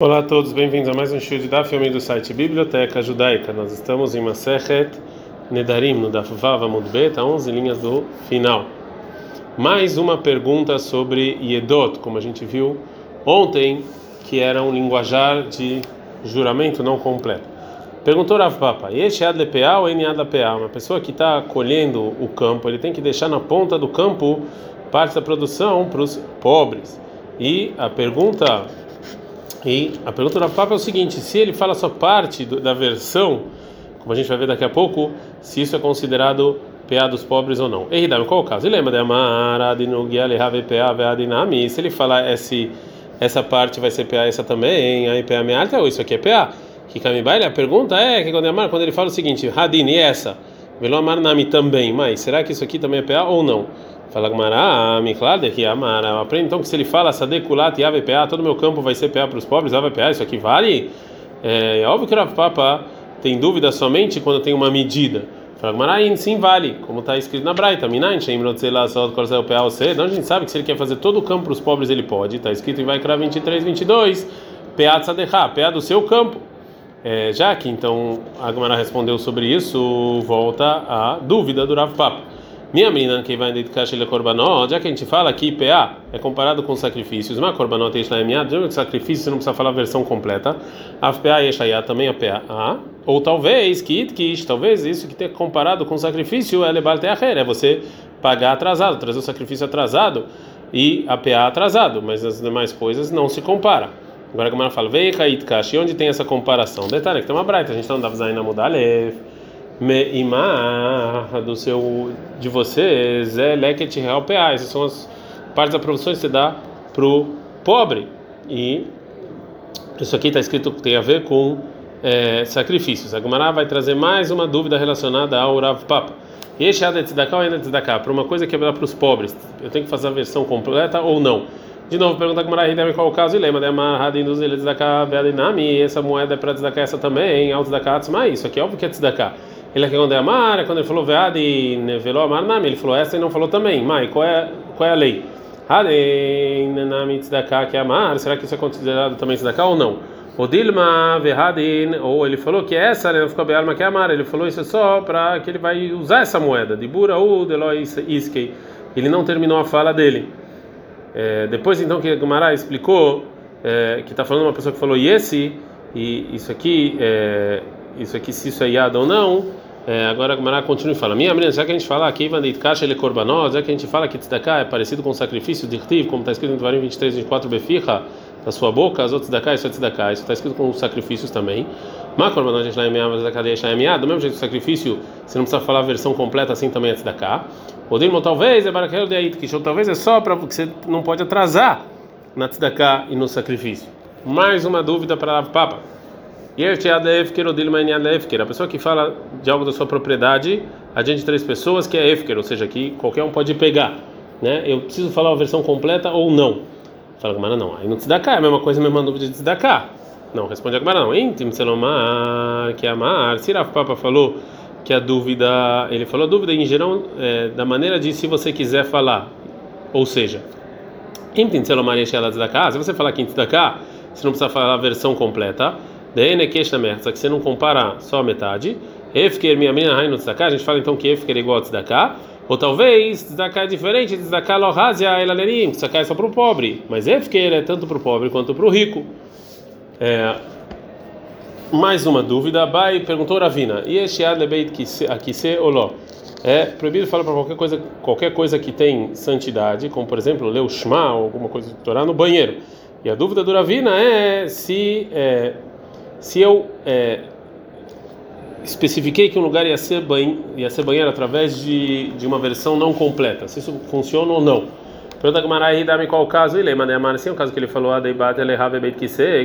Olá a todos, bem-vindos a mais um show de Daf Yomi do site Biblioteca Judaica. Nós estamos em Masechet Nedarim, no Daf Vav Amud Bet, a 11 linhas do final. Mais uma pergunta sobre Yedot, como a gente viu ontem, que era um linguajar de juramento não completo. Perguntou Rav Papa, este Lepeá ou Lepeá? Uma pessoa que está colhendo o campo, ele tem que deixar na ponta do campo parte da produção para os pobres. E a pergunta e a pergunta do Papa é o seguinte: se ele fala só parte do, da versão, como a gente vai ver daqui a pouco, se isso é considerado PA dos pobres ou não. Eridam, qual o caso? Ele lembra de Amara, de PA, Se ele falar esse, essa parte vai ser PA, essa também, aí PA minha alta, ou isso aqui é PA? Que Kamibaile, a pergunta é que quando é quando ele fala o seguinte, Radin, e essa? Velo Amar Nami também, mas será que isso aqui também é PA ou não? Fala Gmará, Miklade, que Amara. Aprende então que se ele fala Sadekulat e AVPA, todo meu campo vai ser PA para os pobres, AVPA, isso aqui vale? É, é óbvio que o Papa tem dúvida somente quando tem uma medida. Fala Gmará, sim vale, como está escrito na Braita, Minain, Então a gente sabe que se ele quer fazer todo o campo para os pobres, ele pode. Está escrito em Vaikra 23, 22, PA Tzadechá, PA do seu campo. É, já que então a Gmará respondeu sobre isso, volta a dúvida do Rav Papa. Minha menina que vai dedicar ele corbanó, já que a gente fala que PA é comparado com sacrifícios, mas corbanó tem shlayemiat, já que sacrifício você não precisa falar a versão completa. A PA e shlayat também é PA. Ou talvez que itkish, talvez isso que tem comparado com sacrifício é levar é você pagar atrasado, trazer o sacrifício atrasado e a PA atrasado, mas as demais coisas não se compara. Agora como ela fala, vei kaitkash, onde tem essa comparação? Detalhe que tem uma braita, a gente não dá na mudar meimah do seu de vocês é leket real PA. Essas são as partes da produção que você dá pro pobre. E isso aqui está escrito tem a ver com é, sacrifícios. A Gemara vai trazer mais uma dúvida relacionada ao Rav Papa. É tzedakah ou ainda tzedakah? Para uma coisa que é para os pobres, eu tenho que fazer a versão completa ou não? De novo, pergunta a Gemara, qual o caso e lembra, essa moeda é para tzedakah essa também, ao tzedakah, mas isso aqui é óbvio que é tzedakah. Ele é que quando é amar, é quando ele falou vead e velou amar nami, ele falou essa e não falou também. Mai, qual é, qual é a lei? que é amar, será que isso é considerado também tzedakah ou não? O Dilma Verradin, ou ele falou que essa ele ficou alma que amar, ele falou isso só para que ele vai usar essa moeda, de Bura ou Delois Iskei. Ele não terminou a fala dele. É, depois então que Gumará explicou é, que está falando uma pessoa que falou esse e isso aqui é, isso aqui se isso é yada ou não é, agora a Gemara continua e fala: Minha menina, já que a gente fala aqui, Vandeit ele korbanot, já que a gente fala que tzedakah é parecido com sacrifício de Rtiv, como está escrito no Tvarim 23, 24, Beficha, da sua boca, as outras tzedakah, isso é tzedakah, isso está escrito com sacrifícios também. Korbanot, a gente lá em do mesmo jeito que sacrifício, você não precisa falar a versão completa assim também é tzedakah. O Dilmo talvez é baraquel de Aitkish, ou talvez é só para você não pode atrasar na tzedakah e no sacrifício. Mais uma dúvida para a Papa. A pessoa que fala de algo da sua propriedade adiante de três pessoas, que é Efker, ou seja, que qualquer um pode pegar. Né? Eu preciso falar a versão completa ou não? Fala Gamara, não. Aí não te dá cá, é a mesma coisa, a mesma dúvida de te dá cá. Não, responde a Gamara, não. Intim Selomar, que é amar. Se Papa falou que a dúvida, ele falou a dúvida em geral é, da maneira de se você quiser falar. Ou seja, Intim Selomar e se você falar que da cá, você não precisa falar a versão completa. Só que você não compara só a metade. Efker, minha menina, Rainu Tzedakah. A gente fala então que Efker é igual a Tzedakah. Ou talvez Tzedakah é diferente. Tzedakah lohazia elalerim. Tzedakah é só para o pobre. Mas Efker é tanto para o pobre quanto para o rico. É, mais uma dúvida. Abai perguntou Ravina. E este adlebeit akise oló? É proibido falar para qualquer coisa, qualquer coisa que tem santidade, como por exemplo ler o Shema ou alguma coisa de Torá no banheiro. E a dúvida do Ravina é se é, se eu é, especifiquei que um lugar ia ser, ia ser banheiro através de, de uma versão não completa, se isso funciona ou não. Pergunta Gamarai dá-me qual o caso, ele manda amar sim, o caso que ele falou,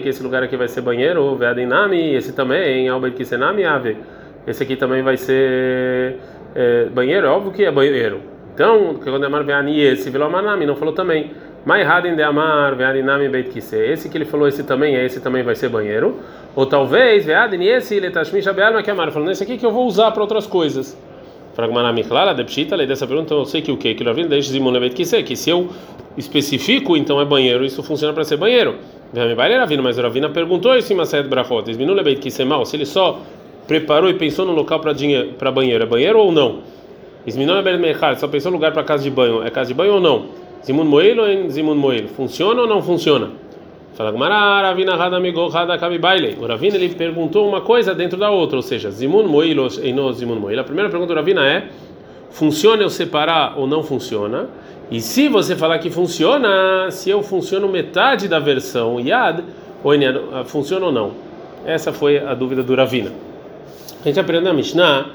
que esse lugar aqui vai ser banheiro, veadinami, esse também, ao beit kise nami ave, esse aqui também vai ser é, banheiro, é óbvio que é banheiro. Então, quando Amar esse, velomanami, não falou também. Mai hadin de amar esse que ele falou, esse também, esse também vai ser banheiro. Ou talvez, veadin, esse letashmish abealma que amar, falando esse aqui que eu vou usar para outras coisas. Fragmana Miklara, Depshita, lei dessa pergunta, eu sei que o que? Que o deixa Zimun que se eu especifico, então é banheiro, isso funciona para ser banheiro. Mas o Ravina perguntou isso em Masayat Brachot. Esminu lebeit kisemal, se ele só preparou e pensou no local para banheiro, é banheiro ou não? Esminu lebeit mechar, só pensou no lugar para casa de banho, é casa de banho ou não? Zimun moel ou zimun moel? Funciona ou não funciona? Fala Gumara, Ravina Hada Amigo Hada Baile. O Ravina ele perguntou uma coisa dentro da outra, ou seja, Zimun Moil ou Zimun Moil. A primeira pergunta do Ravina é: funciona eu separar ou não funciona? E se você falar que funciona, se eu funciono metade da versão Yad, ou ah, funciona ou não? Essa foi a dúvida do Ravina. A gente aprende na Mishnah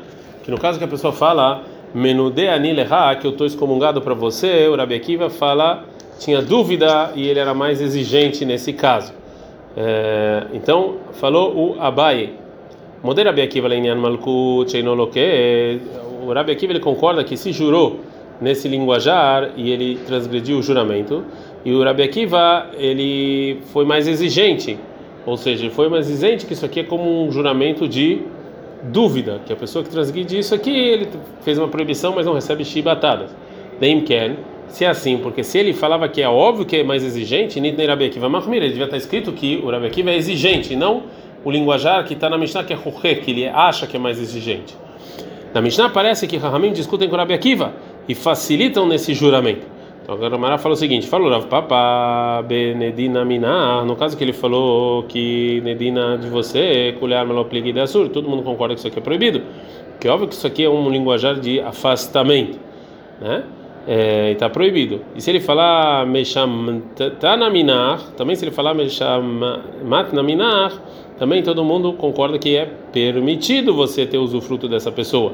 que no caso que a pessoa fala Menude Anileha, que eu estou excomungado para você, o Rabi Akiva fala tinha dúvida e ele era mais exigente nesse caso. É, então, falou o Sheinoloke. O Rabi Akiva ele concorda que se jurou nesse linguajar e ele transgrediu o juramento. E o Rabi Akiva ele foi mais exigente, ou seja, ele foi mais exigente que isso aqui é como um juramento de dúvida, que a pessoa que transgride isso aqui, ele fez uma proibição, mas não recebe chibatadas. Ken se é assim, porque se ele falava que é óbvio que é mais exigente, Nitnei Rabi Akiva Mahmir, ele devia estar escrito que o Rabi Akiva é exigente, não o linguajar que está na Mishnah que é Ruhe, que ele acha que é mais exigente. Na Mishnah parece que Rahamim discutem com o Rabi Akiva e facilitam nesse juramento. Então agora o Mará fala o seguinte: falou Rav Papa Benedina Minar, no caso que ele falou que Nedina de você, Kulear Meloplig de Assur, todo mundo concorda que isso aqui é proibido, que é óbvio que isso aqui é um linguajar de afastamento, né? É, está proibido. E se ele falar mesham tanaminar, também se ele falar mesham matnaminar, também todo mundo concorda que é permitido você ter usufruto dessa pessoa.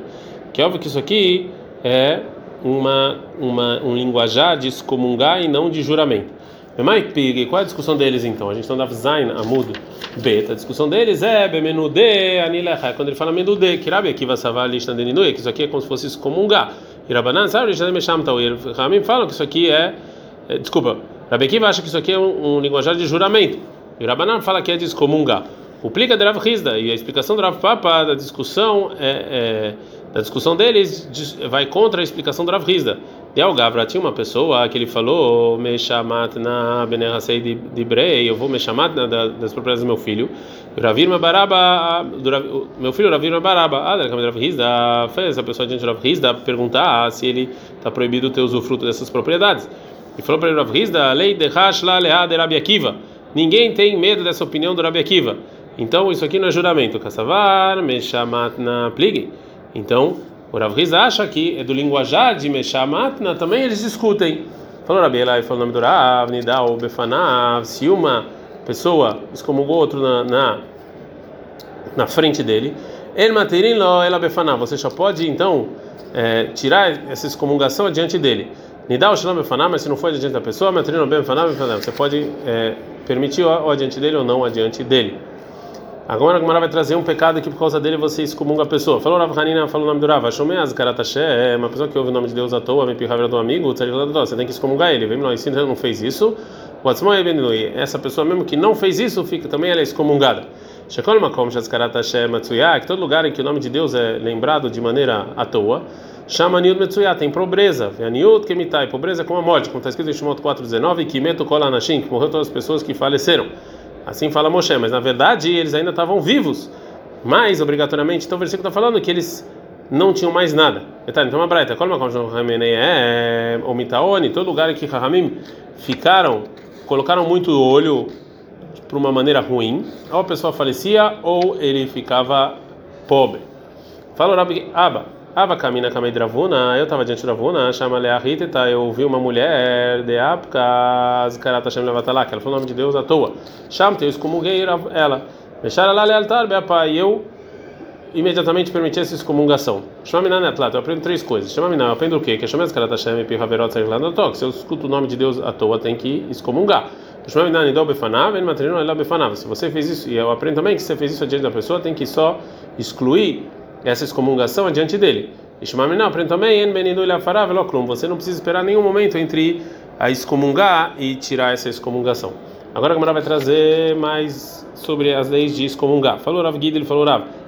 Que é óbvio que isso aqui é uma, uma um linguajar de excomungar e não de juramento. Qual é a discussão deles então? A gente não dá Zain, Amud, Bet. A discussão deles é Bemenude, Anilecha. Quando ele fala Menude, Kirabi aqui vai salvar a lista de Ninue, que isso aqui é como se fosse excomungar. E Rabanan, sabe, Ramim falam que isso aqui é, é desculpa, Rabi Akiva acha que isso aqui é um, um linguajar de juramento. E Rabanan fala que é de excomungar. Plica de Rav Hizda e a explicação do Rav Papa da discussão é, é da discussão deles vai contra a explicação do Rav Hizda. De Algavra tinha uma pessoa que ele falou me chamat na benerasei de brei, eu vou me chamar das propriedades do meu filho. Ravir Baraba, meu filho Ravir Baraba, ah, Rav Hizda fez a pessoa diante do Rav Hizda perguntar se ele está proibido ter usufruto dessas propriedades. E falou para ele Rav Hizda, lei de Hash la leha de Rabi Akiva. Ninguém tem medo dessa opinião do Rabi Akiva. Então isso aqui não é juramento. Kassavar me chamat na plig. Então, o Rav Riz acha que é do linguajar de Meshamatna, também eles discutem. Falou Rabi Elai, falou o nome do Rav, Nidal, Befanav, se uma pessoa excomungou outro na, na, na frente dele, você só pode então é, tirar essa excomungação adiante dele. Nidal Shalom Befanav, mas se não for adiante da pessoa, Materin lo Befanav, você pode é, permitir o adiante dele ou não adiante dele. Agora a Gemara vai trazer um pecado que por causa dele você excomunga a pessoa. Falou Rav Hanina, falou o nome do Rav. Shomeaz Karataché, é uma pessoa que ouve o nome de Deus à toa, me pirra do amigo, você tem que excomungar ele. Vem ele não fez isso, essa pessoa mesmo que não fez isso, fica também ela é excomungada. Makom que todo lugar em que o nome de Deus é lembrado de maneira à toa, chama Niud Metsuya, tem pobreza. Niud Kemitai, pobreza como a morte, como está escrito em Shemot 4,19, que meto Kol que morreu todas as pessoas que faleceram. Assim fala Moshe, mas na verdade eles ainda estavam vivos. Mas, obrigatoriamente, então o versículo está falando que eles não tinham mais nada. Então, a Braita, é o Mitaoni, todo lugar em que Rahamim ficaram, colocaram muito olho por uma maneira ruim, ou a pessoa falecia ou ele ficava pobre. Fala o Rabi Abba. Ava camina Dravuna, eu estava diante de Ravuna, chama Leahiteta, eu ouvi uma mulher de Apkas, Karata Shem Levatalá, que ela falou o nome de Deus à toa. Chamte, eu excomunguei ela. Deixar ela lealtar, Beapa, e eu imediatamente permiti essa excomungação. Chama Minan Atlat, eu aprendo três coisas. Chama Minan, eu aprendo o quê? Que chama Karata Shem e Pihaverot Serglandotok. Se eu escuto o nome de Deus à toa, tem que excomungar. Chama Minan Idol Befanav, El Matrino Elá Befanav. Se você fez isso, e eu aprendo também que se você fez isso adiante da pessoa, tem que só excluir essa excomungação adiante dele. Ishmael aprende também, você não precisa esperar nenhum momento entre a excomungar e tirar essa excomungação. Agora a Gamara vai trazer mais sobre as leis de excomungar. Falou Rav Guido, ele falou Rav.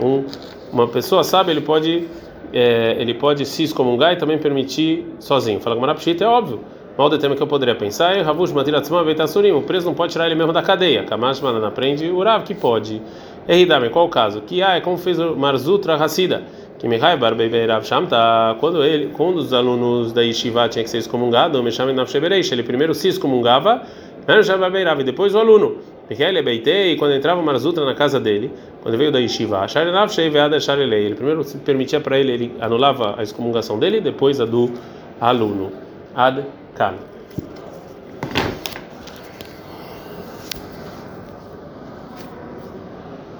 Um, uma pessoa sabe, ele pode é, ele pode se excomungar e também permitir sozinho. Fala Gamara Pshita, é óbvio. Mal de tema que eu poderia pensar é Ravush Matiratzma Veitassurim, o preso não pode tirar ele mesmo da cadeia. Kamash Manan aprende o Rav que pode. Eridame, qual o caso? Que ah, é como fez o Marzutra Hassida. Que Mihai Barbeirav Shamta, quando ele, quando os alunos da Yeshiva tinham que ser excomungados, me chamam Nafshebereish, ele primeiro se excomungava, e depois o aluno. Ele beitei, quando entrava o Marzutra na casa dele, quando veio da Yeshiva, ele primeiro permitia para ele, ele anulava a excomungação dele, depois a do aluno. Ad Kan.